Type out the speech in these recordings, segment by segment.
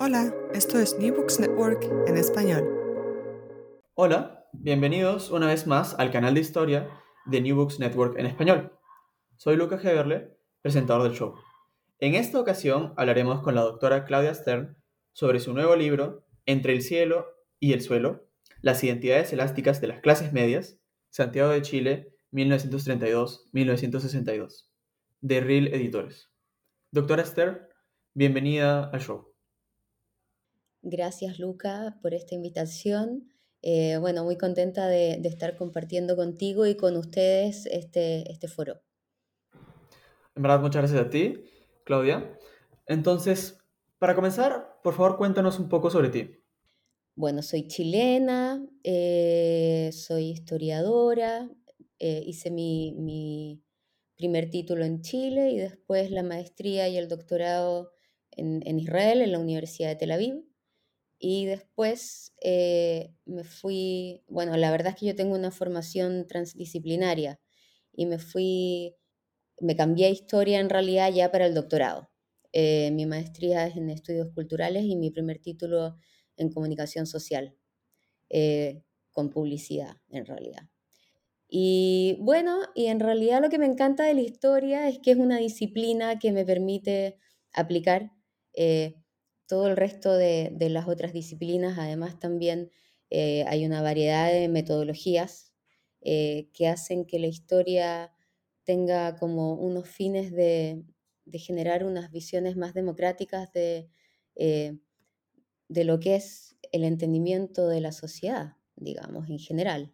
Hola, esto es New Books Network en español. Hola, bienvenidos una vez más al canal de historia de New Books Network en español. Soy Lucas Geberle, presentador del show. En esta ocasión hablaremos con la doctora Claudia Stern sobre su nuevo libro Entre el cielo y el suelo, las identidades elásticas de las clases medias, Santiago de Chile, 1932-1962, de RIL Editores. Doctora Stern, bienvenida al show. Gracias, Luca, por esta invitación. Eh, bueno, muy contenta de, estar compartiendo contigo y con ustedes este, este foro. En verdad, muchas gracias a ti, Claudia. Entonces, para comenzar, por favor, cuéntanos un poco sobre ti. Bueno, soy chilena, eh, soy historiadora, eh, hice mi, mi, primer título en Chile y después la maestría y el doctorado en, en Israel, en la Universidad de Tel Aviv. Y después eh, me fui, bueno, la verdad es que yo tengo una formación transdisciplinaria y me fui, me cambié a historia en realidad ya para el doctorado. Eh, mi maestría es en estudios culturales y mi primer título en comunicación social, eh, con publicidad en realidad. Y bueno, y en realidad lo que me encanta de la historia es que es una disciplina que me permite aplicar todo el resto de, las otras disciplinas. Además, también eh, hay una variedad de metodologías eh, que hacen que la historia tenga como unos fines de, generar unas visiones más democráticas de, eh, de lo que es el entendimiento de la sociedad, digamos, en general.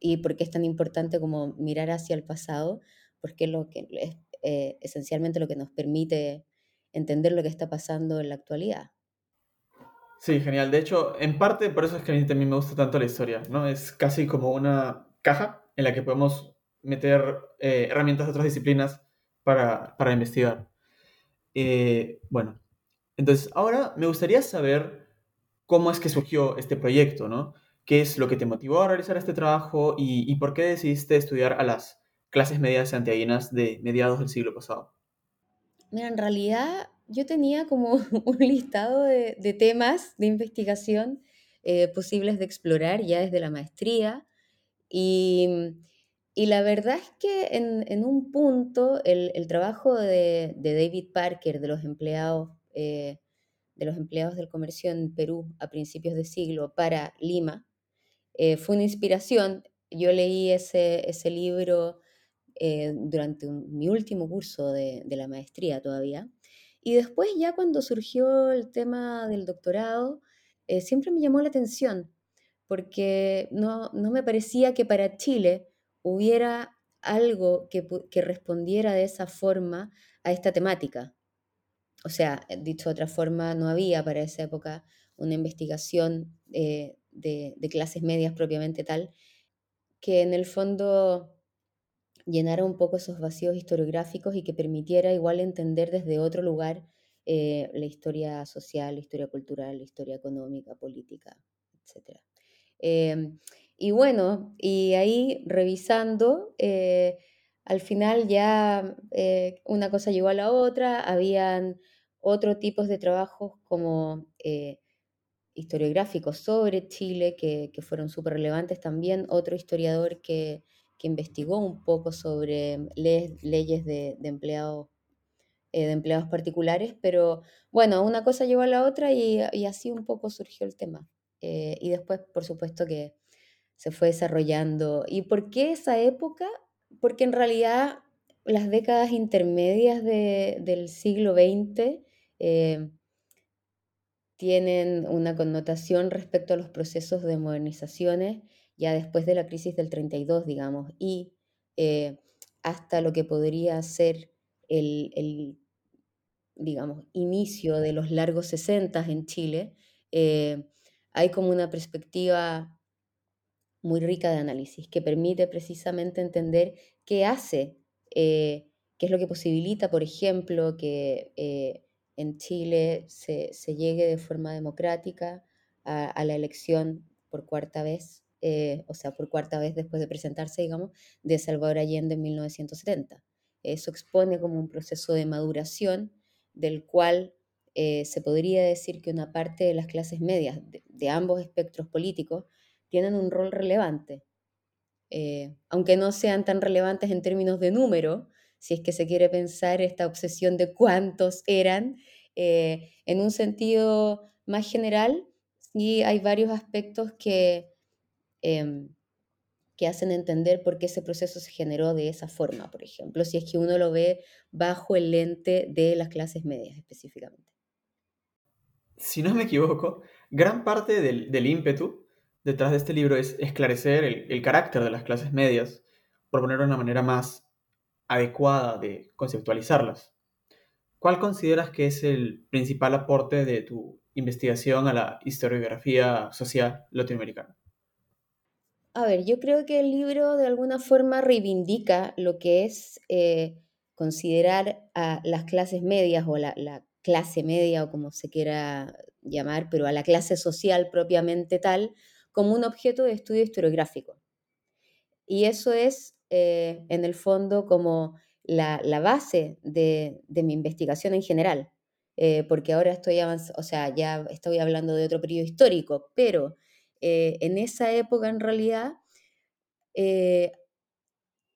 y por qué es tan importante como mirar hacia el pasado, porque es lo que es esencialmente lo que nos permite entender lo que está pasando en la actualidad. Sí, genial. De hecho, en parte por eso es que a mí también me gusta tanto la historia, ¿no? Es casi como una caja en la que podemos meter eh, herramientas de otras disciplinas para, para investigar. Eh, bueno, entonces ahora me gustaría saber cómo es que surgió este proyecto, ¿no? ¿Qué es lo que te motivó a realizar este trabajo y, por qué decidiste estudiar a las clases medias santiaguinas de mediados del siglo pasado? Mira, en realidad yo tenía como un listado de, temas de investigación eh, posibles de explorar ya desde la maestría y, la verdad es que en, un punto el, trabajo de, David Parker, de los empleados, eh, de los empleados del comercio en Perú a principios de siglo para Lima, eh, fue una inspiración. Yo leí ese, ese libro eh, durante mi último curso de, la maestría todavía. Y después ya cuando surgió el tema del doctorado, eh, siempre me llamó la atención, porque no, me parecía que para Chile hubiera algo que, respondiera de esa forma a esta temática. O sea, dicho de otra forma, no había para esa época una investigación eh, de, clases medias propiamente tal, que en el fondo llenara un poco esos vacíos historiográficos y que permitiera igual entender desde otro lugar eh, la historia social, la historia cultural, la historia económica, política, etc. Em, y bueno, y ahí revisando, eh, al final ya eh, una cosa llegó a la otra, habían otros tipos de trabajos como historiográficos sobre Chile que, que fueron súper relevantes también, otro historiador que que investigó un poco sobre leyes de, empleados, eh, de empleados particulares, pero bueno, una cosa llevó a la otra y, así un poco surgió el tema. Eh, y después, por supuesto, que se fue desarrollando. ¿Y por qué esa época? Porque en realidad las décadas intermedias del siglo XX eh, tienen una connotación respecto a los procesos de modernizaciones ya después de la crisis del 32, digamos, y eh, hasta lo que podría ser el, digamos, inicio de los largos 60 en Chile, eh, hay como una perspectiva muy rica de análisis que permite precisamente entender qué hace, eh, qué es lo que posibilita, por ejemplo, que en Chile se, llegue de forma democrática a la elección por cuarta vez eh, o sea, por cuarta vez después de presentarse, digamos, de Salvador Allende en 1970. Eso expone como un proceso de maduración del cual eh, se podría decir que una parte de las clases medias de, ambos espectros políticos tienen un rol relevante, eh, aunque no sean tan relevantes en términos de número, si es que se quiere pensar esta obsesión de cuántos eran, en un sentido más general, sí hay varios aspectos que, em, que hacen entender por qué ese proceso se generó de esa forma, por ejemplo, si es que uno lo ve bajo el lente de las clases medias específicamente si no me equivoco, gran parte del, ímpetu detrás de este libro es esclarecer el, carácter de las clases medias, por poner una manera más adecuada de conceptualizarlas. ¿Cuál consideras que es el principal aporte de tu investigación a la historiografía social latinoamericana? A ver, yo creo que el libro de alguna forma reivindica lo que es eh, considerar a las clases medias o la, la clase media o como se quiera llamar, pero a la clase social propiamente tal, como un objeto de estudio historiográfico. Y eso es, eh, en el fondo, como la, base de, mi investigación en general, eh, porque ahora estoy o sea, ya estoy hablando de otro periodo histórico, pero eh, en esa época en realidad,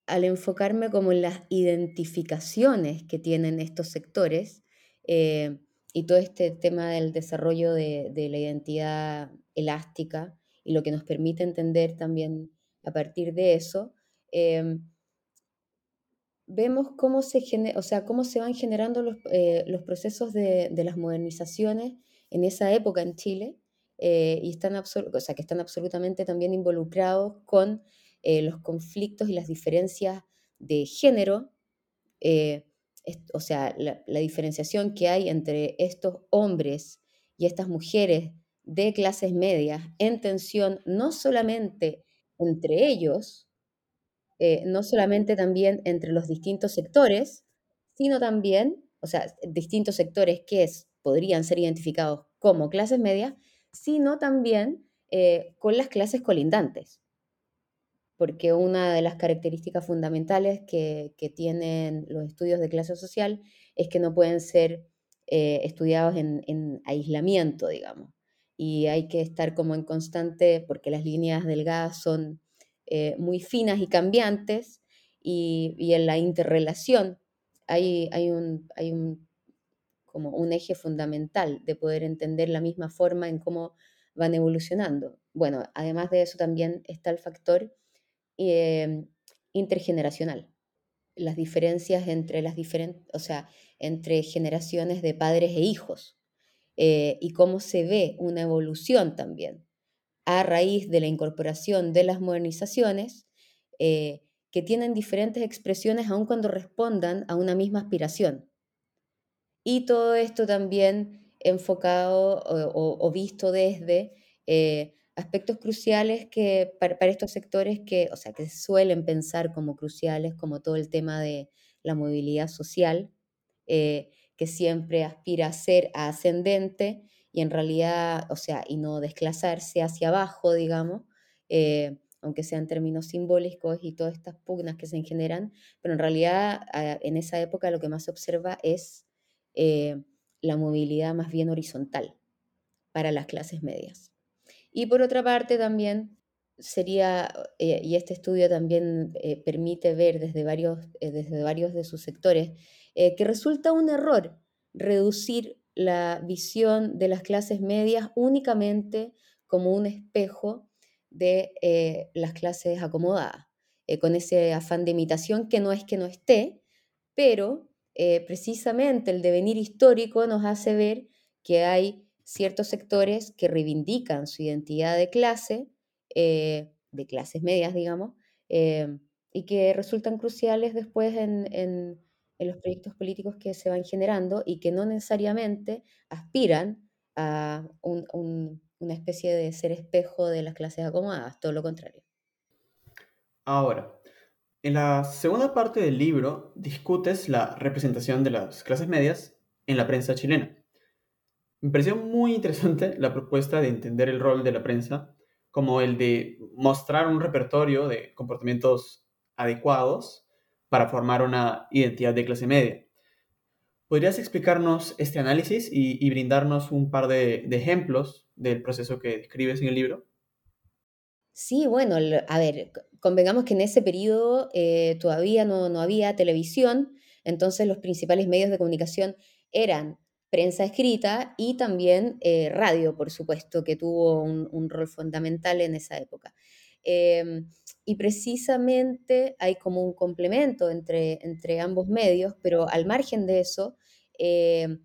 al enfocarme como en las identificaciones que tienen estos sectores, eh, y todo este tema del desarrollo de, la identidad elástica y lo que nos permite entender también a partir de eso, em, vemos cómo se, o sea, cómo se van generando los, eh, procesos de, las modernizaciones en esa época en Chile eh, y están, o sea, que están absolutamente también involucrados con los conflictos y las diferencias de género o sea, la, diferenciación que hay entre estos hombres y estas mujeres de clases medias en tensión no solamente entre ellos, eh, no solamente también entre los distintos sectores, sino también, o sea, distintos sectores que podrían ser identificados como clases medias, sino también eh, con las clases colindantes porque una de las características fundamentales que, tienen los estudios de clase social es que no pueden ser eh, estudiados en, aislamiento, digamos. Y hay que estar como en constante, porque las líneas delgadas son eh, muy finas y cambiantes, y, en la interrelación hay, hay, un, hay un, como un eje fundamental de poder entender la misma forma en cómo van evolucionando. Bueno, además de eso también está el factor Em, intergeneracional. Las diferencias entre las diferentes, o sea, entre generaciones de padres e hijos. Eh, y cómo se ve una evolución también a raíz de la incorporación de las modernizaciones eh, que tienen diferentes expresiones aun cuando respondan a una misma aspiración. Y todo esto también enfocado o, visto desde eh, aspectos cruciales que para, estos sectores que, o sea, que suelen pensar como cruciales, como todo el tema de la movilidad social, eh, que siempre aspira a ser ascendente y en realidad, o sea, y no desclasarse hacia abajo, digamos, eh, aunque sean términos simbólicos y todas estas pugnas que se generan, pero en realidad en esa época lo que más se observa es eh, la movilidad más bien horizontal para las clases medias. Y por otra parte también sería, eh, y este estudio también eh, permite ver desde varios, desde varios de sus sectores, que resulta un error reducir la visión de las clases medias únicamente como un espejo de las clases acomodadas, con ese afán de imitación que no es que no esté, pero precisamente el devenir histórico nos hace ver que hay ciertos sectores que reivindican su identidad de clase, eh, de clases medias, digamos, eh, y que resultan cruciales después en, los proyectos políticos que se van generando y que no necesariamente aspiran a una especie de ser espejo de las clases acomodadas, todo lo contrario. Ahora, en la segunda parte del libro discutes la representación de las clases medias en la prensa chilena. Me pareció muy interesante la propuesta de entender el rol de la prensa como el de mostrar un repertorio de comportamientos adecuados para formar una identidad de clase media. ¿Podrías explicarnos este análisis y, brindarnos un par de, ejemplos del proceso que describes en el libro? Sí, bueno, a ver, convengamos que en ese periodo eh, todavía no, había televisión, entonces los principales medios de comunicación eran prensa escrita y también eh, radio, por supuesto, que tuvo un, rol fundamental en esa época. Em, y precisamente hay como un complemento entre, entre ambos medios, pero al margen de eso, em,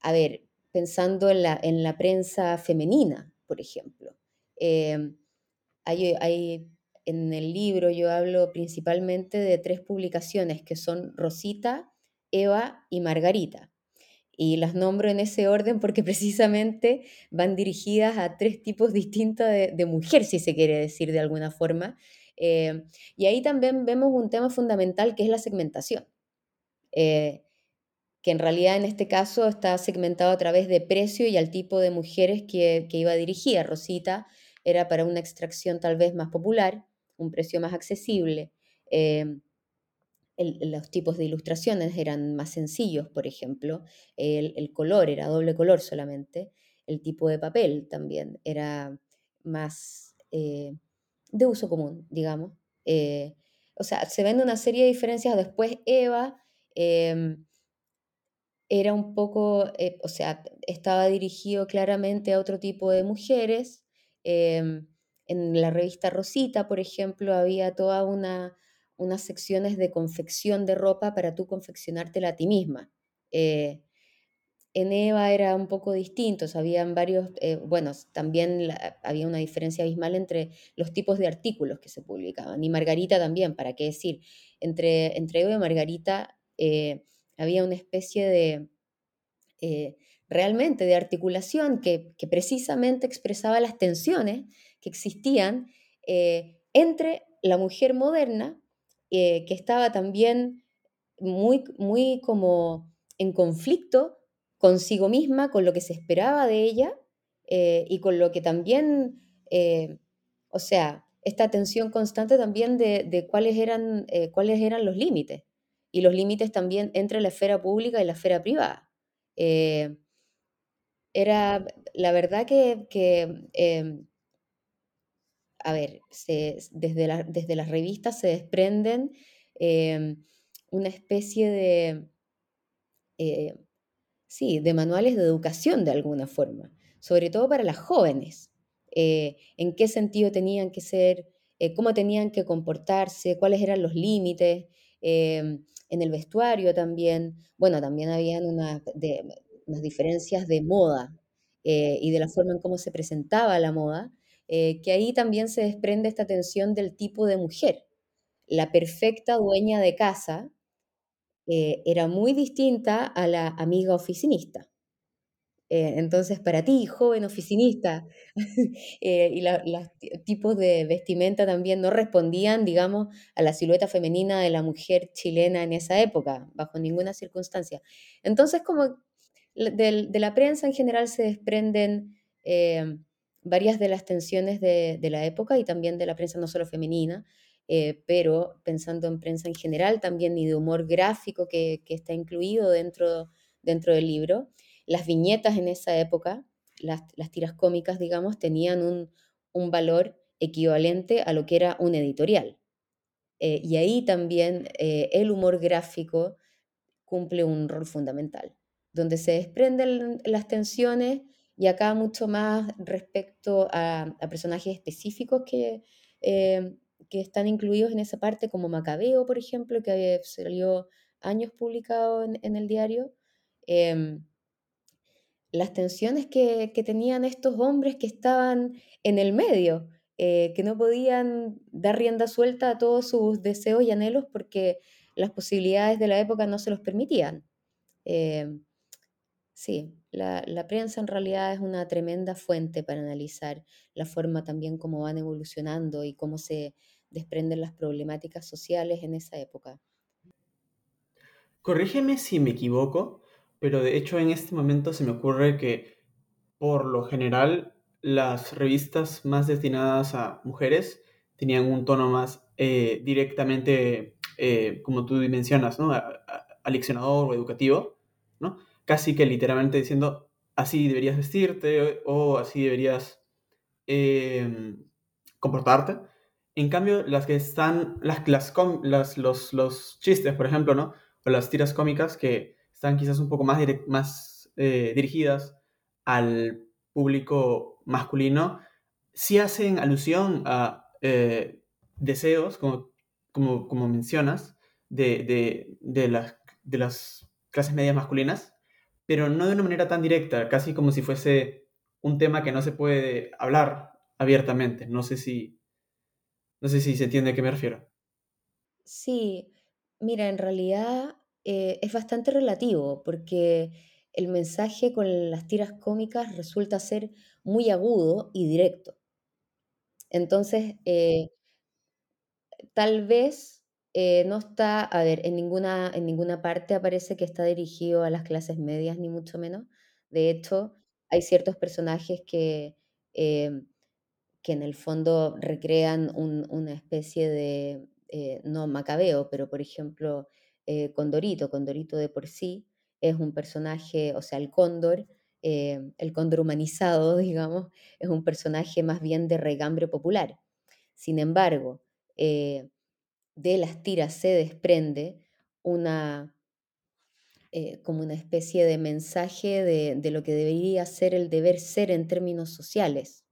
a ver, pensando en la, en la prensa femenina, por ejemplo, em, hay, en el libro yo hablo principalmente de tres publicaciones que son Rosita, Eva y Margarita. Y las nombro en ese orden porque precisamente van dirigidas a tres tipos distintos de, mujer, si se quiere decir de alguna forma. Eh, y ahí también vemos un tema fundamental que es la segmentación, eh, que en realidad en este caso está segmentado a través de precio y al tipo de mujeres que, que iba dirigida. Rosita era para una extracción tal vez más popular, un precio más accesible. Eh, los tipos de ilustraciones eran más sencillos, por ejemplo, el, color era doble color solamente, el tipo de papel también era más eh, de uso común, digamos. Eh, o sea, se ven una serie de diferencias. Después Eva em, era un poco, eh, o sea, estaba dirigido claramente a otro tipo de mujeres. Em, en la revista Rosita, por ejemplo, había toda una unas secciones de confección de ropa para tú confeccionártela a ti misma. Eh, en Eva era un poco distinto, habían varios, eh, bueno, también había una diferencia abismal entre los tipos de artículos que se publicaban. Y Margarita también, ¿para qué decir? Entre, entre Eva y Margarita eh, había una especie de, realmente, de articulación que, que, precisamente expresaba las tensiones que existían entre la mujer moderna eh, que estaba también muy, muy como en conflicto consigo misma, con lo que se esperaba de ella eh, y con lo que también, eh, o sea, esta tensión constante también de, cuáles, eran, cuáles eran los límites y los límites también entre la esfera pública y la esfera privada. era la verdad que, que em, a ver, desde, desde, las revistas se desprenden em, una especie de, eh, sí, de manuales de educación de alguna forma, sobre todo para las jóvenes, eh, en qué sentido tenían que ser, eh, cómo tenían que comportarse, cuáles eran los límites, en el vestuario también, bueno, también habían unas diferencias de moda y de la forma en cómo se presentaba la moda, eh, que ahí también se desprende esta tensión del tipo de mujer. La perfecta dueña de casa eh, era muy distinta a la amiga oficinista. Eh, entonces, para ti, joven oficinista, y los tipos de vestimenta también no respondían, digamos, a la silueta femenina de la mujer chilena en esa época, bajo ninguna circunstancia. Entonces, como de, la prensa en general se desprenden varias de las tensiones de, la época y también de la prensa no solo femenina, eh, pero pensando en prensa en general también y de humor gráfico que, está incluido dentro, dentro del libro. Las viñetas en esa época, las, tiras cómicas, digamos, tenían un, valor equivalente a lo que era un editorial. Eh, y ahí también eh, el humor gráfico cumple un rol fundamental, donde se desprenden las tensiones y acá mucho más respecto a, personajes específicos que, eh, que están incluidos en esa parte, como Macabeo, por ejemplo, que salió años publicado en, el diario. Em, las tensiones que, tenían estos hombres que estaban en el medio, eh, que no podían dar rienda suelta a todos sus deseos y anhelos porque las posibilidades de la época no se los permitían. Em, Sí, la, prensa en realidad es una tremenda fuente para analizar la forma también cómo van evolucionando y cómo se desprenden las problemáticas sociales en esa época. Corrígeme si me equivoco, pero de hecho en este momento se me ocurre que por lo general las revistas más destinadas a mujeres tenían un tono más eh, directamente, eh, como tú mencionas, ¿no? aleccionador o educativo ¿no? Casi que literalmente diciendo, así deberías vestirte o así deberías em, comportarte. En cambio, las que están, las, las, los, los, chistes, por ejemplo, ¿no? O las tiras cómicas que están quizás un poco más, más eh, dirigidas al público masculino, sí hacen alusión a eh, deseos, como, como, como mencionas, de, de, de, las, de las clases medias masculinas, pero no de una manera tan directa, casi como si fuese un tema que no se puede hablar abiertamente. No sé si, no sé si se entiende a qué me refiero. Sí, mira, en realidad eh, es bastante relativo porque el mensaje con las tiras cómicas resulta ser muy agudo y directo. Entonces, eh, tal vez eh, no está, a ver, en ninguna, en ninguna parte aparece que está dirigido a las clases medias, ni mucho menos. De hecho, hay ciertos personajes que, em, que en el fondo recrean una especie de, eh, no macabeo, pero por ejemplo, eh, Condorito, Condorito de por sí es un personaje, o sea, el cóndor, el cóndor humanizado, digamos, es un personaje más bien de regambre popular. Sin embargo, de las tiras se desprende una, eh, como una especie de mensaje de, lo que debería ser el deber ser en términos sociales.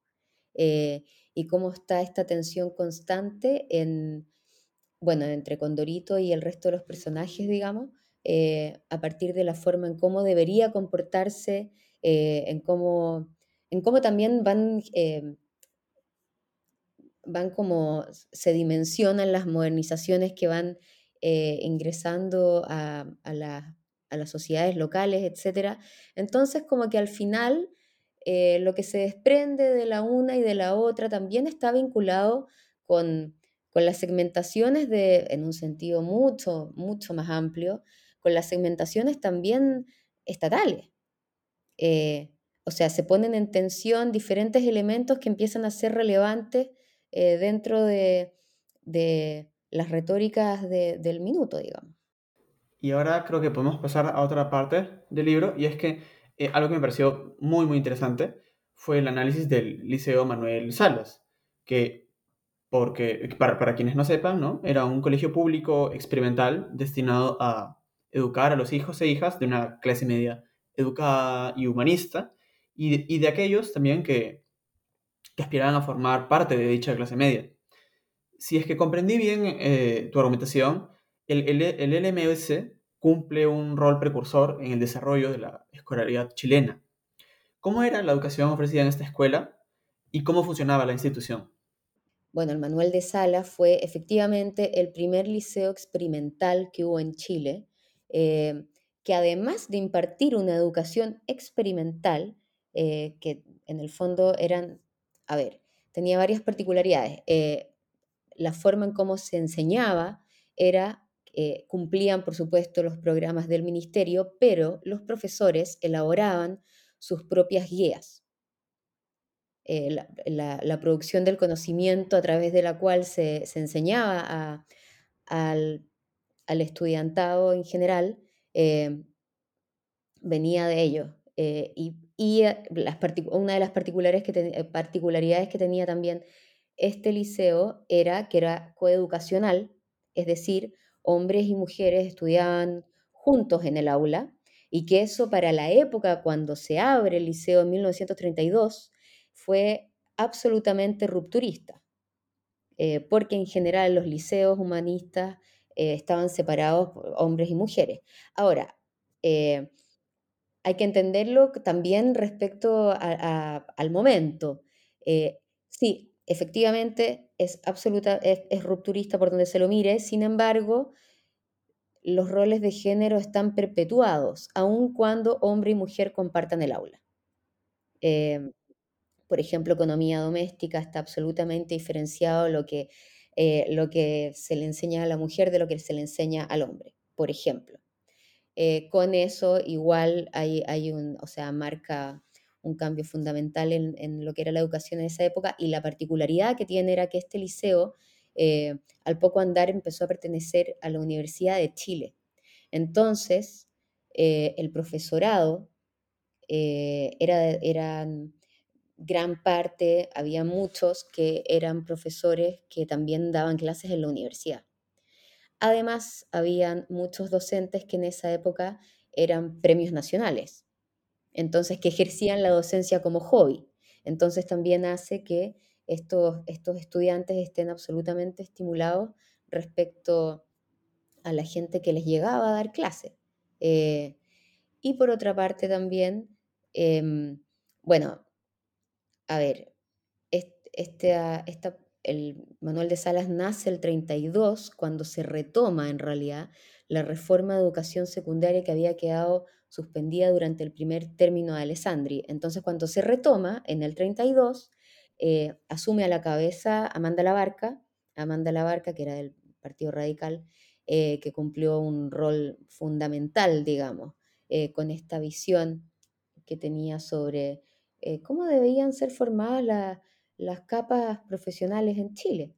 Eh, y cómo está esta tensión constante en, bueno, entre Condorito y el resto de los personajes, digamos, eh, a partir de la forma en cómo debería comportarse, en, cómo, en cómo también van van como se dimensionan las modernizaciones que van eh, ingresando a, las sociedades locales, etc. Entonces, como que al final eh, lo que se desprende de la una y de la otra también está vinculado con, las segmentaciones de, en un sentido mucho, mucho más amplio, con las segmentaciones también estatales. Eh, o sea, se ponen en tensión diferentes elementos que empiezan a ser relevantes eh, dentro de, las retóricas del minuto, digamos. Y ahora creo que podemos pasar a otra parte del libro, y es que eh, algo que me pareció muy, muy interesante fue el análisis del Liceo Manuel Salas, que, porque, para, para quienes no sepan, ¿no? era un colegio público experimental destinado a educar a los hijos e hijas de una clase media educada y humanista, y y de aquellos también que, que aspiraban a formar parte de dicha clase media. Si es que comprendí bien eh, tu argumentación, el, el, LMS cumple un rol precursor en el desarrollo de la escolaridad chilena. ¿Cómo era la educación ofrecida en esta escuela y cómo funcionaba la institución? Bueno, el Manuel de Sala fue efectivamente el primer liceo experimental que hubo en Chile, eh, que además de impartir una educación experimental, eh, que en el fondo eran a ver, tenía varias particularidades. Eh, la forma en cómo se enseñaba era, eh, cumplían por supuesto los programas del ministerio, pero los profesores elaboraban sus propias guías. Eh, la, producción del conocimiento a través de la cual se, enseñaba al, estudiantado en general venía de ellos. y y eh, una de las eh, particularidades que tenía también este liceo era que era coeducacional, es decir, hombres y mujeres estudiaban juntos en el aula y que eso para la época cuando se abre el liceo en 1932 fue absolutamente rupturista, eh, porque en general los liceos humanistas estaban separados hombres y mujeres. Ahora, hay que entenderlo también respecto al momento. Eh, sí, efectivamente es absoluta, es, rupturista por donde se lo mire, sin embargo, los roles de género están perpetuados, aun cuando hombre y mujer compartan el aula. Em, por ejemplo, economía doméstica está absolutamente diferenciado lo que, eh, lo que se le enseña a la mujer de lo que se le enseña al hombre, por ejemplo. Eh, con eso igual hay, hay, un, o sea, marca un cambio fundamental en, lo que era la educación en esa época y la particularidad que tiene era que este liceo eh, al poco andar empezó a pertenecer a la Universidad de Chile. Entonces, eh, el profesorado era, eran gran parte, había muchos que eran profesores que también daban clases en la universidad. Además, habían muchos docentes que en esa época eran premios nacionales, entonces que ejercían la docencia como hobby. Entonces también hace que estos, estos estudiantes estén absolutamente estimulados respecto a la gente que les llegaba a dar clase. Eh, y por otra parte también, em, bueno, a ver, este, el Manuel de Salas nace el 32, cuando se retoma en realidad la reforma de educación secundaria que había quedado suspendida durante el primer término de Alessandri. Entonces, cuando se retoma en el 32, eh, asume a la cabeza Amanda Labarca, Amanda Labarca, que era del Partido Radical, eh, que cumplió un rol fundamental, digamos, eh, con esta visión que tenía sobre cómo debían ser formadas las capas profesionales en Chile.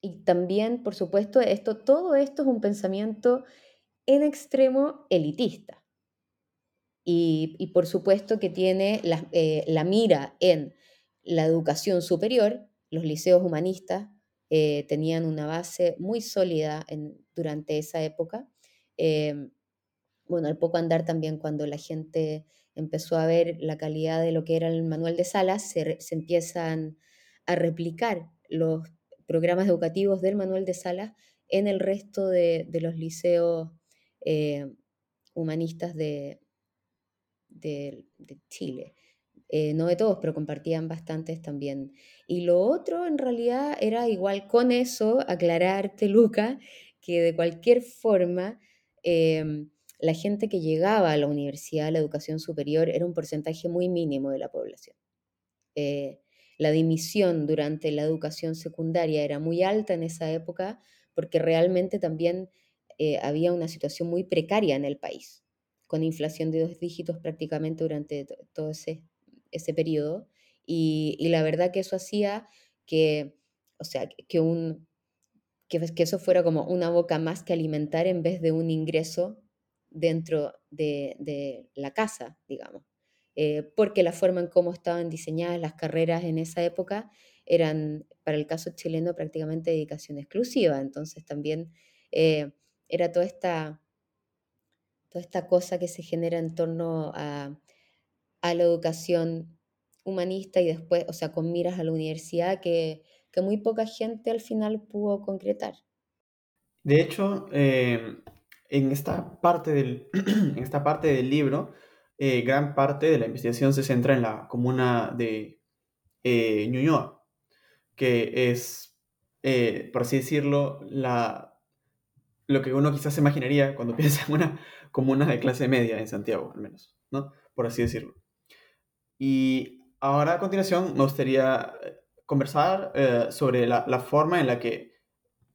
y también, por supuesto, esto, todo esto es un pensamiento en extremo elitista. Y, por supuesto que tiene eh, la, mira en la educación superior, los liceos humanistas eh, tenían una base muy sólida durante esa época. Bueno, al poco andar también cuando la gente empezó a ver la calidad de lo que era el manual de salas, se, empiezan a replicar los programas educativos del manual de salas en el resto de los liceos eh, humanistas de, de, Chile. Eh, no de todos, pero compartían bastantes también. Y lo otro, en realidad, era igual con eso, aclararte, Luca, que de cualquier forma, em, la gente que llegaba a la universidad, a la educación superior, era un porcentaje muy mínimo de la población. Eh, la dimisión durante la educación secundaria era muy alta en esa época porque realmente también eh, había una situación muy precaria en el país, con inflación de dos dígitos prácticamente durante todo ese, ese periodo. Y, la verdad que eso hacía que, o sea, que, un, que, eso fuera como una boca más que alimentar en vez de un ingreso dentro de, la casa, digamos. Eh, porque la forma en cómo estaban diseñadas las carreras en esa época eran, para el caso chileno, prácticamente dedicación exclusiva. Entonces también eh, era toda esta, toda esta cosa que se genera en torno a, la educación humanista y después, o sea, con miras a la universidad que, muy poca gente al final pudo concretar. De hecho, eh, en, esta parte del, en esta parte del libro, eh, gran parte de la investigación se centra en la comuna de eh, Ñuñoa, que es, por así decirlo, la lo que uno quizás se imaginaría cuando piensa en una comuna de clase media en Santiago, al menos, ¿no? Por así decirlo. Y ahora a continuación me gustaría eh, conversar eh, sobre la, forma en la que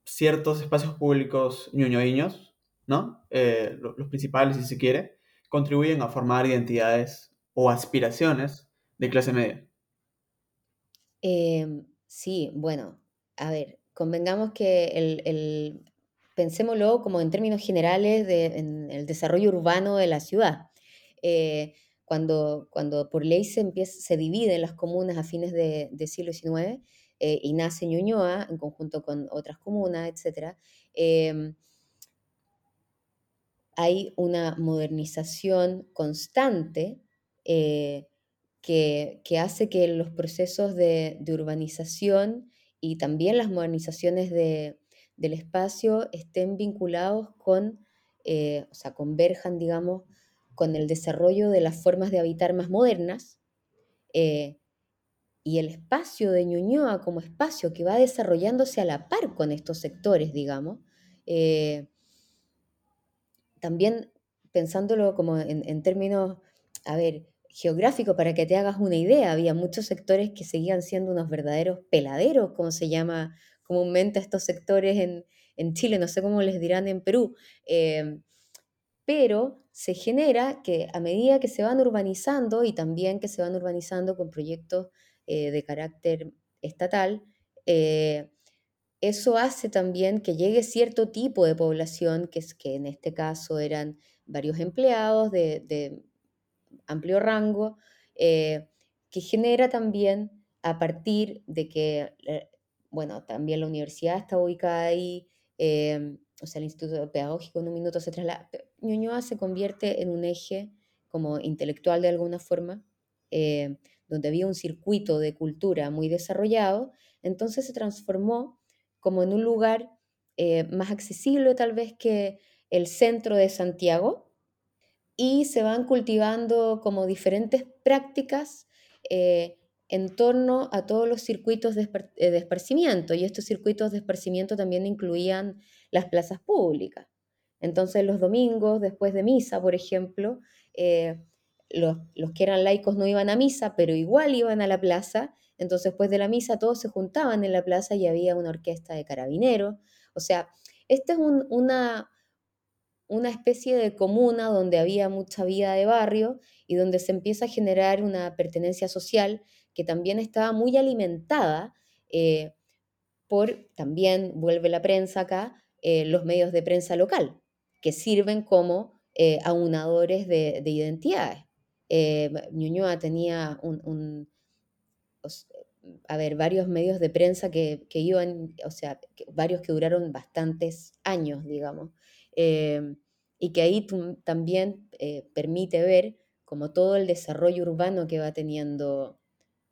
ciertos espacios públicos ñoñoiños, ¿no? Eh, los, principales, si se quiere, contribuyen a formar identidades o aspiraciones de clase media. Em, sí, bueno, a ver, convengamos que el, pensémoslo como en términos generales de, en el desarrollo urbano de la ciudad. Eh, cuando, cuando por ley se, empieza, se dividen las comunas a fines de siglo XIX eh, y nace Ñuñoa en conjunto con otras comunas, etc., hay una modernización constante eh, que, hace que los procesos de, urbanización y también las modernizaciones de, del espacio estén vinculados con, eh, o sea, converjan, digamos, con el desarrollo de las formas de habitar más modernas. Eh, y el espacio de Ñuñoa como espacio que va desarrollándose a la par con estos sectores, digamos, también pensándolo como en, en, términos, a ver, geográfico, para que te hagas una idea, había muchos sectores que seguían siendo unos verdaderos peladeros, como se llama comúnmente estos sectores en, Chile, no sé cómo les dirán en Perú, em, pero se genera que a medida que se van urbanizando y también que se van urbanizando con proyectos eh, de carácter estatal, eh, eso hace también que llegue cierto tipo de población, que, es, que en este caso eran varios empleados de, amplio rango, eh, que genera también a partir de que, eh, bueno, también la universidad está ubicada ahí, o sea, el Instituto Pedagógico en un minuto se traslada. Ñuñoa se convierte en un eje como intelectual de alguna forma, donde había un circuito de cultura muy desarrollado, entonces se transformó como en un lugar eh, más accesible tal vez que el centro de Santiago y se van cultivando como diferentes prácticas eh, en torno a todos los circuitos de, eh, de, esparcimiento y estos circuitos de esparcimiento también incluían las plazas públicas. Entonces los domingos, después de misa, por ejemplo, los, los, que eran laicos no iban a misa, pero igual iban a la plaza. Entonces, después de la misa, todos se juntaban en la plaza y había una orquesta de carabineros. O sea, esta es una, una especie de comuna donde había mucha vida de barrio y donde se empieza a generar una pertenencia social que también estaba muy alimentada eh, por, también vuelve la prensa acá, eh, los medios de prensa local, que sirven como eh, aunadores de, de identidades. Ñuñoa tenía un, a ver, varios medios de prensa que, iban, o sea, varios que duraron bastantes años, digamos, eh, y que ahí también eh, permite ver como todo el desarrollo urbano que va teniendo,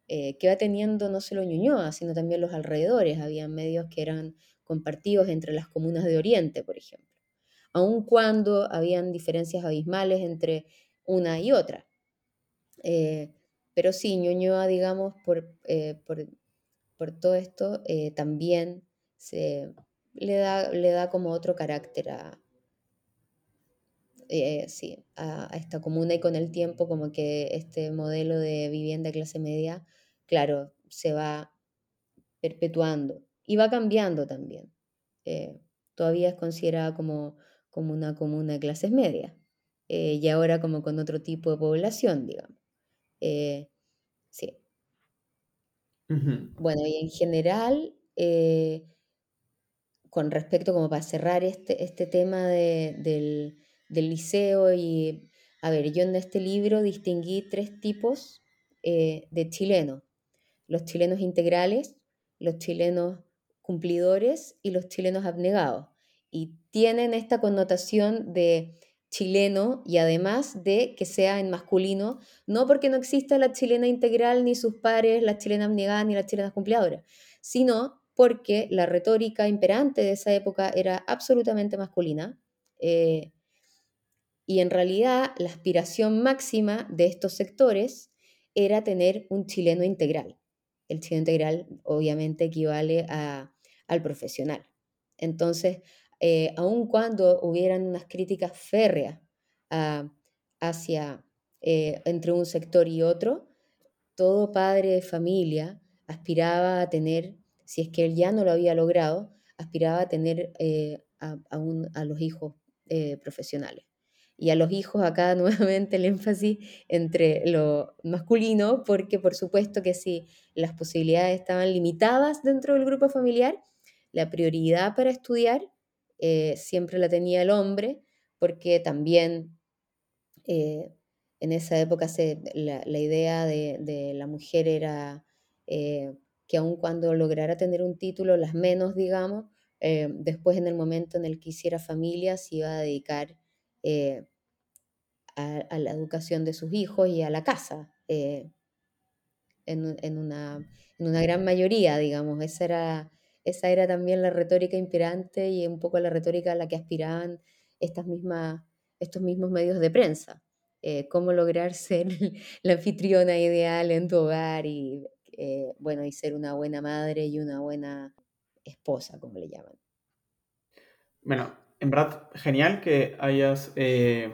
que va teniendo no solo Ñuñoa, sino también los alrededores. Había medios que eran compartidos entre las comunas de Oriente, por ejemplo, aun cuando habían diferencias abismales entre una y otra. Eh, pero sí, Ñuñoa, digamos, por, eh, por, todo esto, eh, también se, le, da, le da como otro carácter a, sí, a, esta comuna y con el tiempo como que este modelo de vivienda clase media, claro, se va perpetuando y va cambiando también. todavía es considerada como, como una comuna de clases medias y ahora como con otro tipo de población, digamos. Eh, sí. Bueno, y en general, eh, con respecto, como para cerrar este, este tema del, liceo, y a ver, yo en este libro distinguí tres tipos eh, de chilenos. Los chilenos integrales, los chilenos cumplidores y los chilenos abnegados. Y tienen esta connotación de chileno y además de que sea en masculino, no porque no exista la chilena integral ni sus pares, la chilena abnegada ni la chilena cumplidora, sino porque la retórica imperante de esa época era absolutamente masculina. Eh, y en realidad la aspiración máxima de estos sectores era tener un chileno integral. El chileno integral obviamente equivale al profesional. Entonces, eh, aun cuando hubieran unas críticas férreas ah, hacia eh, entre un sector y otro, todo padre de familia aspiraba a tener, si es que él ya no lo había logrado, aspiraba a tener eh, a, a, los hijos profesionales. Y a los hijos acá nuevamente el énfasis entre lo masculino, porque por supuesto que si las posibilidades estaban limitadas dentro del grupo familiar, la prioridad para estudiar eh, siempre la tenía el hombre, porque también eh, en esa época se, la, idea de, la mujer era eh, que aun cuando lograra tener un título, las menos, digamos, después en el momento en el que hiciera familia se iba a dedicar a, la educación de sus hijos y a la casa, en, en, una, en una gran mayoría, digamos. Esa era esa era también la retórica inspirante y un poco la retórica a la que aspiraban estas mismas, estos mismos medios de prensa. Eh, cómo lograr ser la anfitriona ideal en tu hogar y, eh, bueno, y ser una buena madre y una buena esposa, como le llaman. Bueno, en verdad, genial que hayas eh,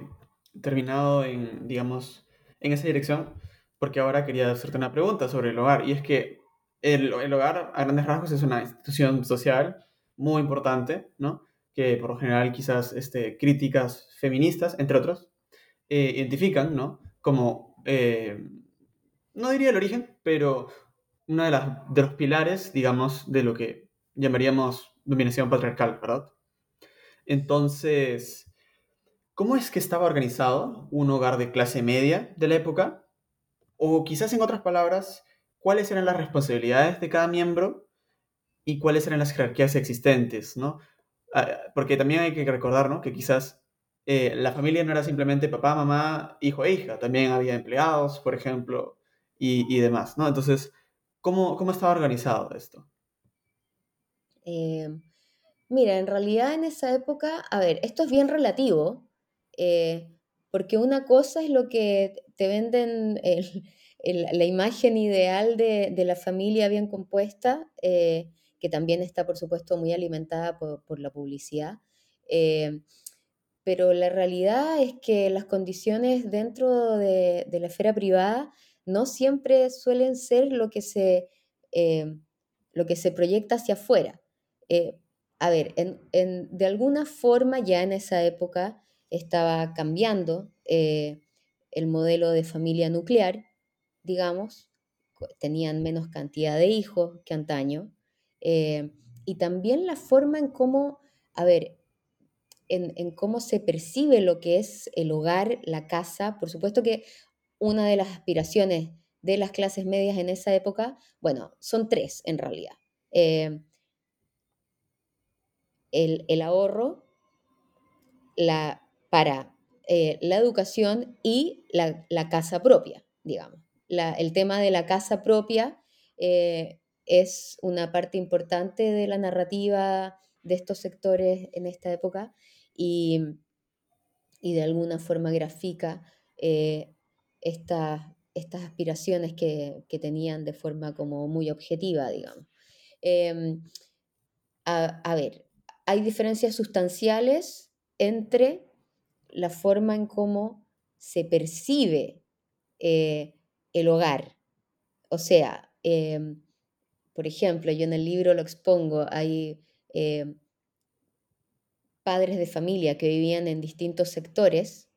terminado en, digamos, en esa dirección, porque ahora quería hacerte una pregunta sobre el hogar, y es que el, hogar, a grandes rasgos, es una institución social muy importante, ¿no? Que por lo general quizás este, críticas feministas, entre otros, eh, identifican, ¿no? Como, eh, no diría el origen, pero uno de, las, de los pilares, digamos, de lo que llamaríamos dominación patriarcal, ¿verdad? Entonces, ¿cómo es que estaba organizado un hogar de clase media de la época? O quizás en otras palabras, ¿cuáles eran las responsabilidades de cada miembro y cuáles eran las jerarquías existentes, ¿no? Ah, porque también hay que recordar, ¿no? Que quizás eh, la familia no era simplemente papá, mamá, hijo e hija, también había empleados, por ejemplo, y, demás, ¿no? Entonces, ¿cómo, cómo estaba organizado esto? Eh, mira, en realidad en esa época, a ver, esto es bien relativo, eh, porque una cosa es lo que te venden la imagen ideal de, la familia bien compuesta, eh, que también está, por supuesto, muy alimentada por, la publicidad. pero la realidad es que las condiciones dentro de, de la esfera privada no siempre suelen ser lo que se, lo que se proyecta hacia afuera. Eh, a ver, de alguna forma ya en esa época estaba cambiando eh, el modelo de familia nuclear, digamos, tenían menos cantidad de hijos que antaño, eh, y también la forma en cómo, a ver, en, cómo se percibe lo que es el hogar, la casa. Por supuesto que una de las aspiraciones de las clases medias en esa época, bueno, son tres en realidad el, ahorro la, para eh, la educación y la, casa propia, digamos. El tema de la casa propia eh, es una parte importante de la narrativa de estos sectores en esta época y, de alguna forma grafica eh, estas, aspiraciones que, tenían de forma como muy objetiva, digamos. Em, a, ver, hay diferencias sustanciales entre la forma en cómo se percibe eh, el hogar. O sea, em, por ejemplo, yo en el libro lo expongo, hay em, padres de familia que vivían en distintos sectores,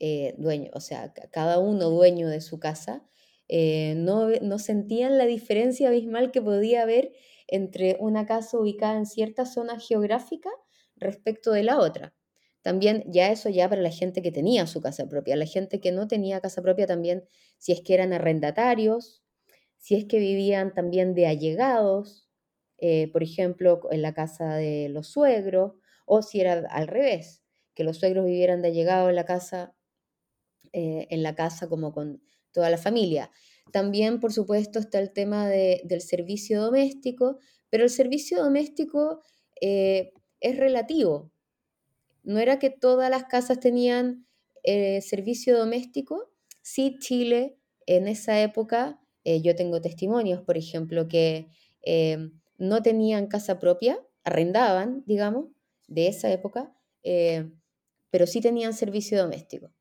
eh, o sea, cada uno dueño de su casa, eh, no, no sentían la diferencia abismal que podía haber entre una casa ubicada en cierta zona geográfica respecto de la otra. También ya eso ya para la gente que tenía su casa propia, la gente que no tenía casa propia también, si es que eran arrendatarios, si es que vivían también de allegados, eh, por ejemplo, en la casa de los suegros, o si era al revés, que los suegros vivieran de allegado en la casa, eh, en la casa como con toda la familia. También, por supuesto, está el tema del servicio doméstico, pero el servicio doméstico eh, es relativo. No era que todas las casas tenían servicio doméstico. Sí, Chile en esa época, eh, yo tengo testimonios, por ejemplo, que no tenían casa propia, arrendaban, digamos, de esa época, pero sí tenían servicio doméstico.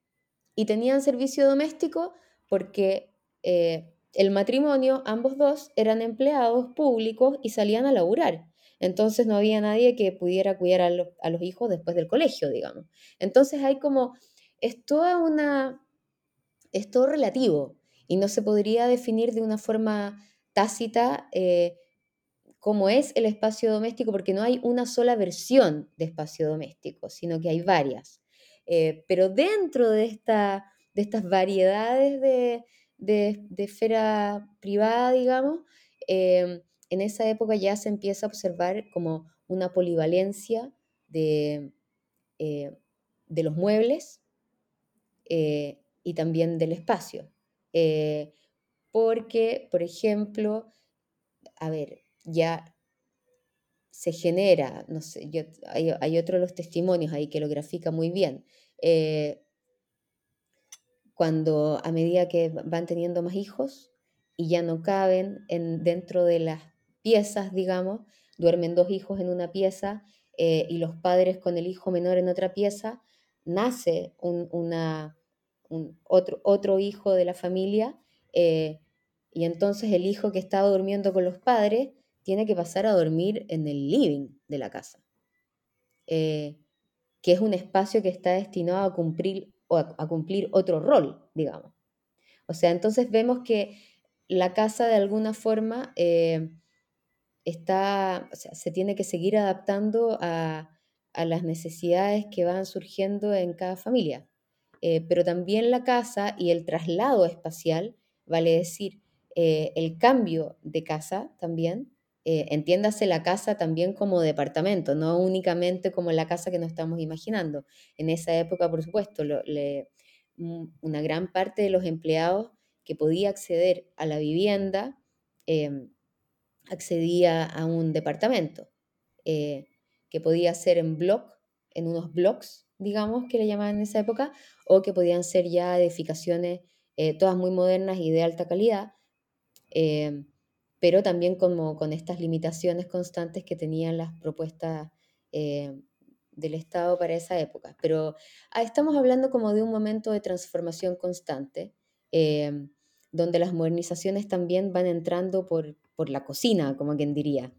Y tenían servicio doméstico porque eh, el matrimonio, ambos dos, eran empleados públicos y salían a laburar. Entonces no había nadie que pudiera cuidar a, los hijos después del colegio, digamos. Entonces hay como, es toda una, es todo relativo y no se podría definir de una forma tácita eh, cómo es el espacio doméstico, porque no hay una sola versión de espacio doméstico, sino que hay varias. Eh, pero dentro de, esta, de estas variedades de, de, esfera privada, digamos, em, en esa época ya se empieza a observar como una polivalencia de, eh, de los muebles eh, y también del espacio. Eh, porque, por ejemplo, a ver, ya se genera, no sé, hay, hay, otro de los testimonios ahí que lo grafica muy bien, cuando a medida que van teniendo más hijos y ya no caben en, dentro de las piezas, digamos, duermen dos hijos en una pieza eh, y los padres con el hijo menor en otra pieza, nace un, una, otro, otro, hijo de la familia eh, y entonces el hijo que estaba durmiendo con los padres tiene que pasar a dormir en el living de la casa, eh, que es un espacio que está destinado a cumplir o a, cumplir otro rol, digamos. O sea, entonces vemos que la casa de alguna forma eh, está, se tiene que seguir adaptando a, a las necesidades que van surgiendo en cada familia. Eh, pero también la casa y el traslado espacial, vale decir, eh, el cambio de casa también, eh, entiéndase la casa también como departamento, no únicamente como la casa que nos estamos imaginando. En esa época, por supuesto, una gran parte de los empleados que podía acceder a la vivienda em, accedía a un departamento, que podía ser en block, en unos blocks, digamos, que le llamaban en esa época, o que podían ser ya edificaciones eh, todas muy modernas y de alta calidad, eh, pero también como con estas limitaciones constantes que tenían las propuestas eh, del Estado para esa época. Pero ah, estamos hablando como de un momento de transformación constante, donde las modernizaciones también van entrando por, por la cocina, como quien diría,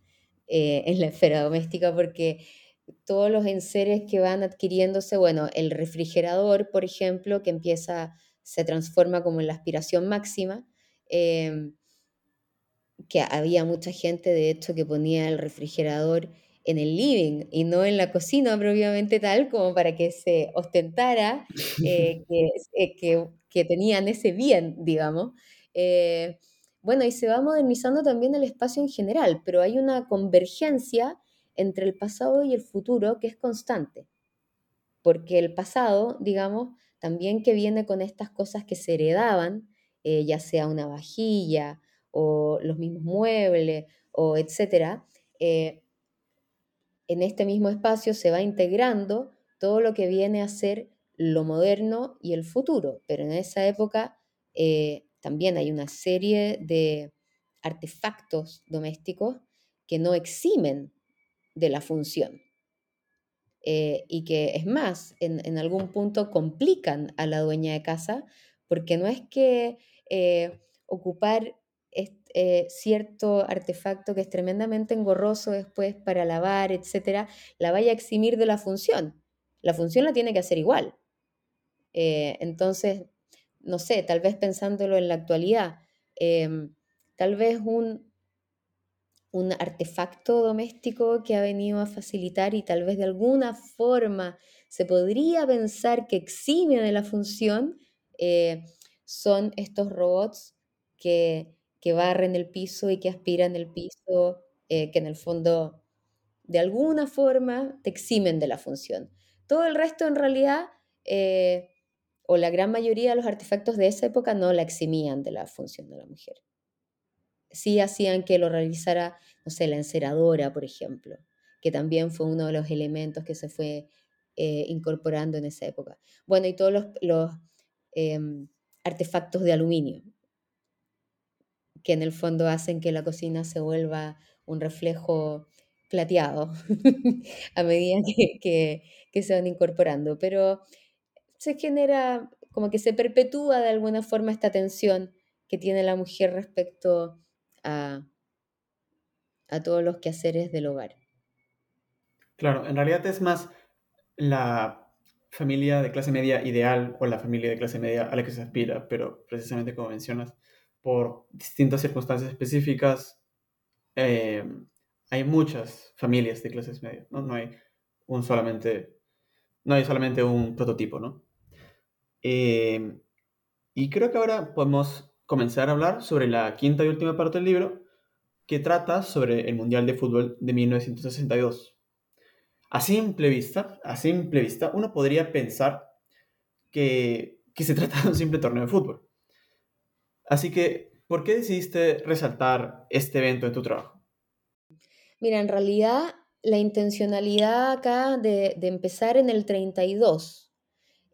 en la esfera doméstica, porque todos los enseres que van adquiriéndose, bueno, el refrigerador, por ejemplo, que empieza, se transforma como en la aspiración máxima, em, que había mucha gente, de hecho, que ponía el refrigerador en el living y no en la cocina propiamente tal, como para que se ostentara eh, eh, que, que, tenían ese bien, digamos. Eh, bueno, y se va modernizando también el espacio en general, pero hay una convergencia entre el pasado y el futuro que es constante. Porque el pasado, digamos, también que viene con estas cosas que se heredaban, eh, ya sea una vajilla o los mismos muebles o etcétera, eh, en este mismo espacio se va integrando todo lo que viene a ser lo moderno y el futuro. Pero en esa época eh, también hay una serie de artefactos domésticos que no eximen de la función. Eh, y que es más, en, algún punto complican a la dueña de casa, porque no es que eh, ocupar eh, cierto artefacto que es tremendamente engorroso después para lavar, etcétera, la vaya a eximir de la función. La función la tiene que hacer igual. entonces, no sé, tal vez pensándolo en la actualidad, tal vez un, un artefacto doméstico que ha venido a facilitar y tal vez de alguna forma se podría pensar que exime de la función, eh, son estos robots que, barren el piso y que aspiran el piso, eh, que en el fondo de alguna forma te eximen de la función. Todo el resto en realidad, eh, o la gran mayoría de los artefactos de esa época no la eximían de la función de la mujer sí hacían que lo realizara, no sé, la enceradora, por ejemplo, que también fue uno de los elementos que se fue eh, incorporando en esa época. Bueno, y todos los, em, artefactos de aluminio, que en el fondo hacen que la cocina se vuelva un reflejo plateado a medida que, que, se van incorporando. Pero se genera, como que se perpetúa de alguna forma esta tensión que tiene la mujer respecto a, todos los quehaceres del hogar. Claro, en realidad es más la familia de clase media ideal o la familia de clase media a la que se aspira, pero precisamente como mencionas, por distintas circunstancias específicas, eh, hay muchas familias de clases medias, ¿no? No hay un solamente, no hay solamente un prototipo, ¿no? Eh, y creo que ahora podemos comenzar a hablar sobre la quinta y última parte del libro, que trata sobre el Mundial de Fútbol de 1962. A simple vista, a simple vista, uno podría pensar que, que se trata de un simple torneo de fútbol. Así que, ¿por qué decidiste resaltar este evento en tu trabajo? Mira, en realidad la intencionalidad acá de, de empezar en el 32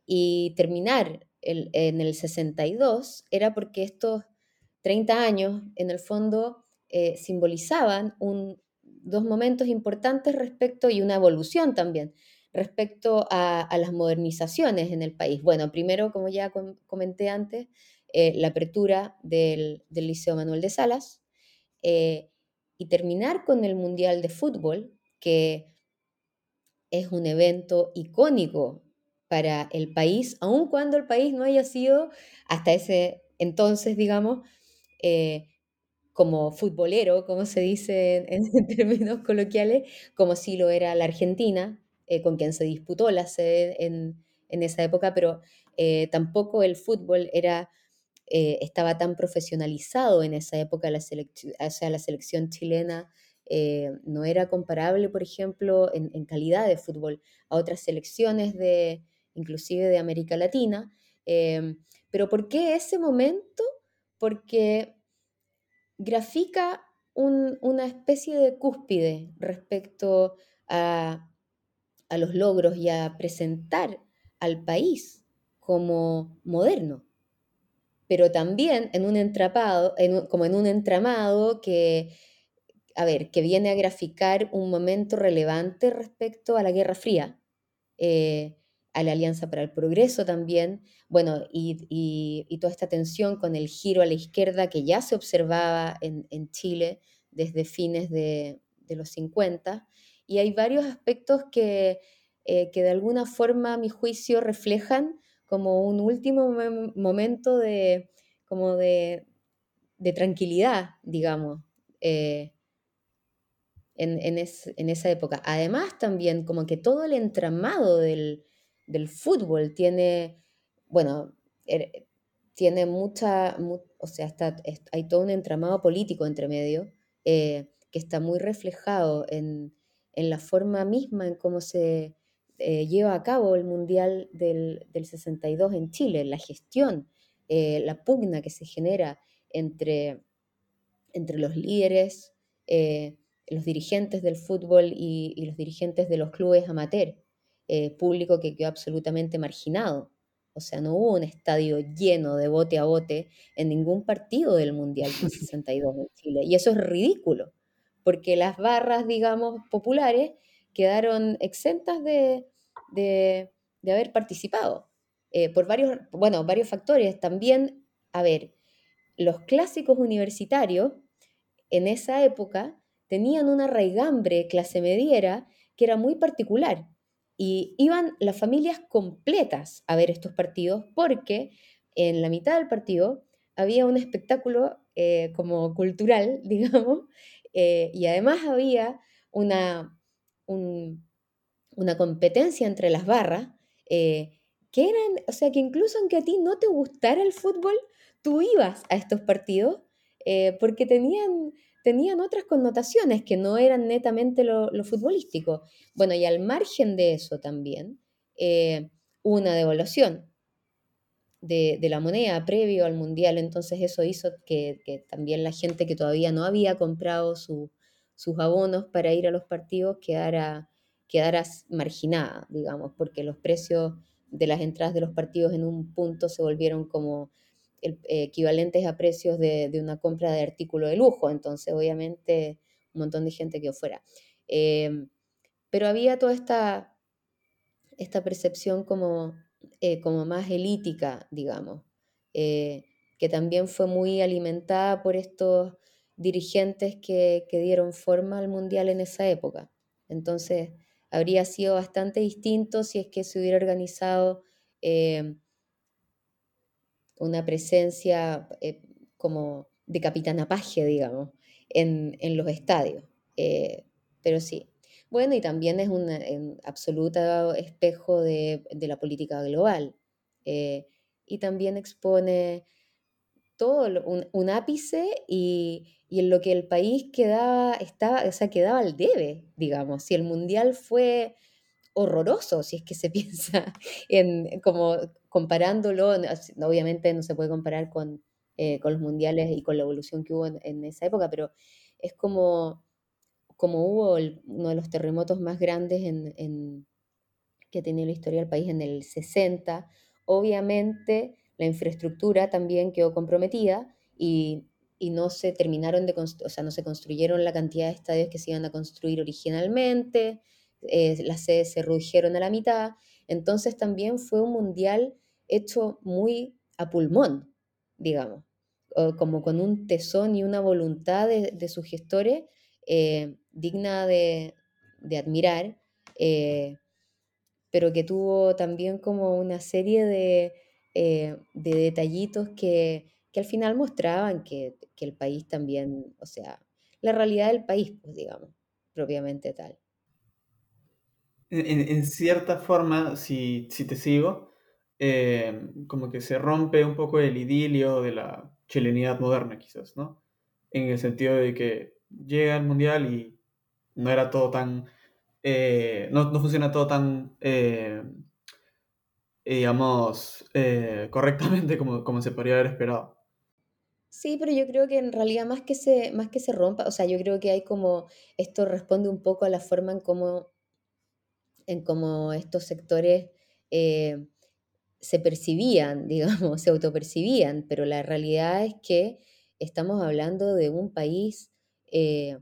y terminar en el 62 era porque estos 30 años, en el fondo, eh, simbolizaban dos momentos importantes respecto y una evolución también respecto a, las modernizaciones en el país. Bueno, primero, como ya comenté antes, eh, la apertura del, Liceo Manuel de Salas eh, y terminar con el Mundial de Fútbol, que es un evento icónico para el país, aun cuando el país no haya sido hasta ese entonces, digamos, eh, como futbolero, como se dice en, términos coloquiales, como si lo era la Argentina, eh, con quien se disputó la sede en, esa época, pero eh, tampoco el fútbol era, estaba tan profesionalizado en esa época, la, o sea, la selección chilena no era comparable, por ejemplo, en, en, calidad de fútbol a otras selecciones de, inclusive de América Latina. pero ¿por qué ese momento? Porque grafica una especie de cúspide respecto a, los logros y a presentar al país como moderno, pero también en un entrapado, como en un entramado que, a ver, que viene a graficar un momento relevante respecto a la Guerra Fría, eh, a la Alianza para el Progreso también, bueno, y, toda esta tensión con el giro a la izquierda que ya se observaba en, Chile desde fines de, los 50. Y hay varios aspectos que, eh, que de alguna forma, a mi juicio, reflejan como un último momento de, como de, tranquilidad, digamos, eh, en, en, esa época. Además, también como que todo el entramado del, del fútbol tiene, bueno, er, tiene mucha, o sea, está, hay todo un entramado político entre medio eh, que está muy reflejado en, la forma misma en cómo se eh, lleva a cabo el Mundial del, 62 en Chile, la gestión, eh, la pugna que se genera entre, entre los líderes, los dirigentes del fútbol y, y, los dirigentes de los clubes amateur. Eh, público que quedó absolutamente marginado. O sea, no hubo un estadio lleno de bote a bote en ningún partido del Mundial del 62 en Chile. Y eso es ridículo, porque las barras, digamos, populares quedaron exentas de, haber participado. Eh, por varios, bueno, varios factores. También, a ver, los clásicos universitarios en esa época tenían una raigambre clase mediera que era muy particular. Y iban las familias completas a ver estos partidos porque en la mitad del partido había un espectáculo eh, como cultural, digamos, eh, y además había una, una competencia entre las barras, eh, que eran, o sea, que incluso aunque a ti no te gustara el fútbol, tú ibas a estos partidos porque tenían tenían otras connotaciones que no eran netamente lo, futbolístico. Bueno, y al margen de eso también, eh, una devaluación de, la moneda previo al Mundial, entonces eso hizo que, también la gente que todavía no había comprado sus abonos para ir a los partidos quedara, quedara marginada, digamos, porque los precios de las entradas de los partidos en un punto se volvieron como eh, equivalentes a precios de, una compra de artículo de lujo, entonces obviamente un montón de gente quedó fuera. Em, pero había toda esta, esta percepción como, eh, como más elítica, digamos, eh, que también fue muy alimentada por estos dirigentes que, que, dieron forma al mundial en esa época. Entonces, habría sido bastante distinto si es que se hubiera organizado em, una presencia eh, como de capitana paje, digamos, en, los estadios. Eh, pero sí. Bueno, y también es un absoluto espejo de, la política global. Eh, y también expone todo un, ápice y, en lo que el país quedaba, estaba, o sea, quedaba al debe, digamos. Si el mundial fue horroroso, si es que se piensa en como comparándolo, obviamente no se puede comparar con, eh, con los mundiales y con la evolución que hubo en, esa época, pero es como, como hubo uno de los terremotos más grandes que ha tenido la historia del país en el 60, obviamente la infraestructura también quedó comprometida y, y no se terminaron de, o sea, no se construyeron la cantidad de estadios que se iban a construir originalmente, eh, las sedes se redujeron a la mitad, entonces también fue un mundial hecho muy a pulmón, digamos, como con un tesón y una voluntad de, sus gestores eh, digna de, admirar, eh, pero que tuvo también como una serie de, detallitos que, al final mostraban que, que el país también, o sea, la realidad del país, pues digamos, propiamente tal. En, cierta forma, si, si te sigo, eh, como que se rompe un poco el idilio de la chilenidad moderna, quizás, ¿no? En el sentido de que llega el mundial y no era todo tan. Eh, no, no, funciona todo tan. Eh, digamos. correctamente como, como se podría haber esperado. Sí, pero yo creo que en realidad más que se, más que se rompa, o sea, yo creo que hay como, esto responde un poco a la forma en cómo, en cómo estos sectores eh, se percibían, digamos, se autopercibían, pero la realidad es que estamos hablando de un país eh,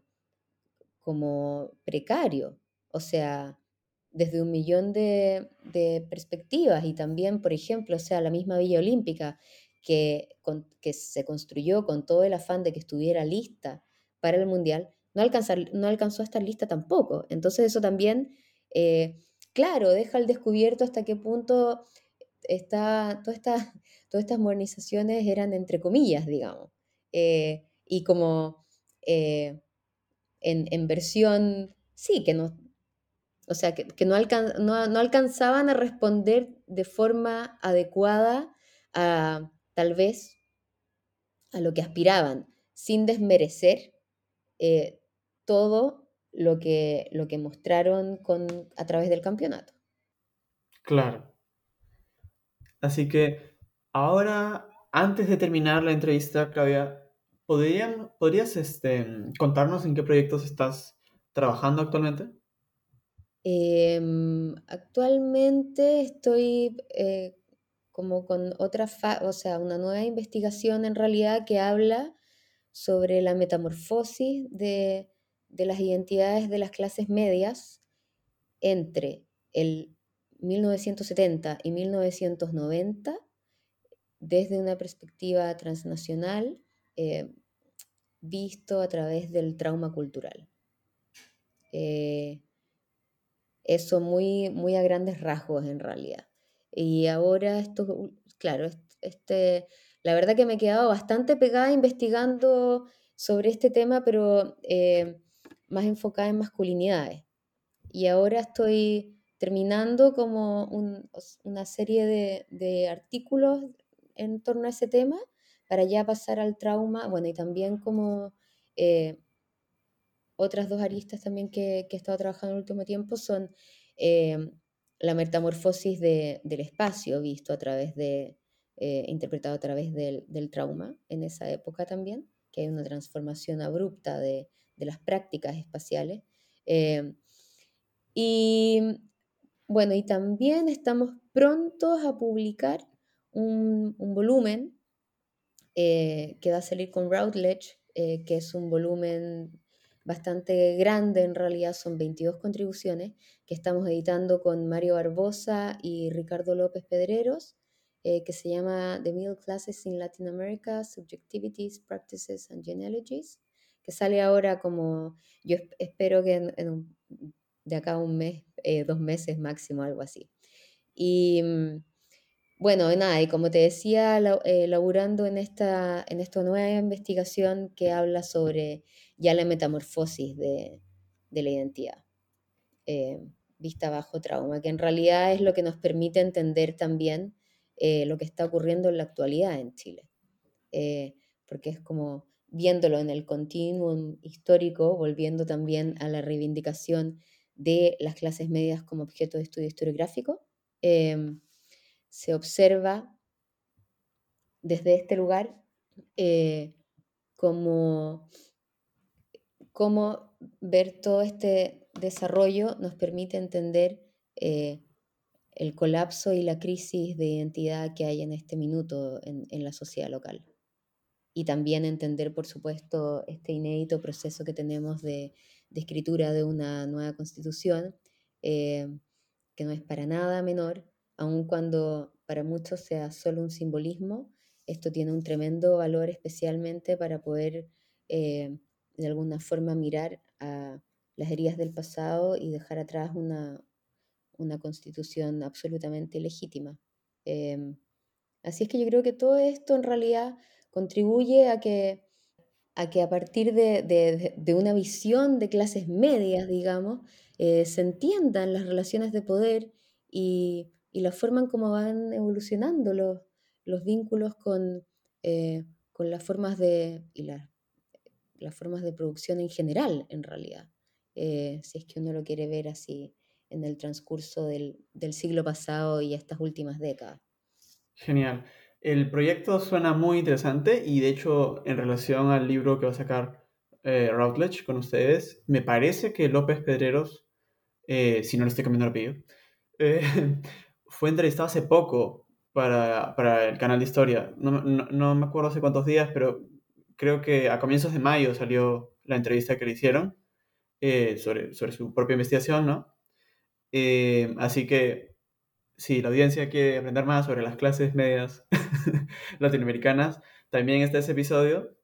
como precario, o sea, desde un millón de, perspectivas y también, por ejemplo, o sea, la misma Villa Olímpica que, que se construyó con todo el afán de que estuviera lista para el Mundial, no, no alcanzó a estar lista tampoco. Entonces eso también, eh, claro, deja al descubierto hasta qué punto está, todas estas modernizaciones eran entre comillas, digamos. Eh, y como eh, en, versión, sí, que no, o sea, que, no, alcanzaban a responder de forma adecuada a, tal vez a lo que aspiraban, sin desmerecer todo lo que, lo que mostraron con, a través del campeonato. Claro. Así que ahora, antes de terminar la entrevista, Claudia, ¿podrían, ¿podrías este, contarnos en qué proyectos estás trabajando actualmente? Em, actualmente estoy eh, como con otra, o sea, una nueva investigación en realidad que habla sobre la metamorfosis de, las identidades de las clases medias entre el 1970 y 1990 desde una perspectiva transnacional eh, visto a través del trauma cultural. Eh, eso muy, muy a grandes rasgos en realidad. Y ahora esto, claro, este, la verdad que me he quedado bastante pegada investigando sobre este tema, pero eh, más enfocada en masculinidades. Y ahora estoy terminando como una serie de, artículos en torno a ese tema para ya pasar al trauma, bueno, y también como eh, otras dos aristas también que, que, he estado trabajando en el último tiempo son eh, la metamorfosis del espacio visto a través de, eh, interpretado a través del, trauma en esa época también, que hay una transformación abrupta de, las prácticas espaciales. Eh, y bueno, y también estamos prontos a publicar un, volumen eh, que va a salir con Routledge, que es un volumen bastante grande, en realidad son 22 contribuciones que estamos editando con Mario Barbosa y Ricardo López Pedreros, eh, que se llama The Middle Classes in Latin America, Subjectivities, Practices and Genealogies, que sale ahora como, yo espero que en, de acá a un mes, eh, dos meses máximo, algo así. Y mm, bueno, nada, y como te decía, eh, laburando en esta, en esta nueva investigación que habla sobre ya la metamorfosis de, la identidad, eh, vista bajo trauma, que en realidad es lo que nos permite entender también eh, lo que está ocurriendo en la actualidad en Chile, porque es como viéndolo en el continuum histórico, volviendo también a la reivindicación de las clases medias como objeto de estudio historiográfico se observa desde este lugar eh, como, ver todo este desarrollo nos permite entender eh, el colapso y la crisis de identidad que hay en este minuto en, la sociedad local. Y también entender, por supuesto, este inédito proceso que tenemos de, escritura de una nueva constitución, eh, que no es para nada menor, aun cuando para muchos sea solo un simbolismo, esto tiene un tremendo valor especialmente para poder eh, de alguna forma mirar a las heridas del pasado y dejar atrás una, constitución absolutamente legítima. Em, así es que yo creo que todo esto en realidad contribuye a que a que a partir de, una visión de clases medias, digamos, eh, se entiendan las relaciones de poder y, la forma en cómo van evolucionando los, los vínculos con, eh, con las formas de, y las formas de producción en general, en realidad, eh, si es que uno lo quiere ver así en el transcurso del, del siglo pasado y estas últimas décadas. Genial. El proyecto suena muy interesante y de hecho en relación al libro que va a sacar eh, Routledge con ustedes, me parece que López Pedreros, eh, si no le estoy cambiando el apellido, eh, fue entrevistado hace poco para, para el canal de historia. No, no, me acuerdo hace cuántos días, pero creo que a comienzos de mayo salió la entrevista que le hicieron sobre, sobre su propia investigación, ¿no? así que si la audiencia quiere aprender más sobre las clases medias latinoamericanas, también está ese episodio.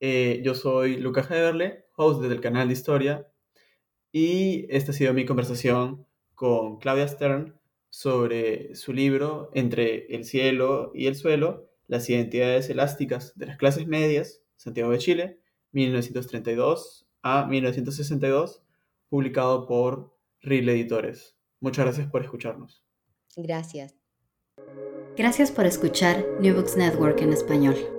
Eh, yo soy Lucas Heberle, host del canal de historia, y esta ha sido mi conversación con Claudia Stern sobre su libro Entre el cielo y el suelo, las identidades elásticas de las clases medias, Santiago de Chile, 1932 a 1962, publicado por RIL Editores. Muchas gracias por escucharnos. Gracias. Gracias por escuchar New Books Network en español.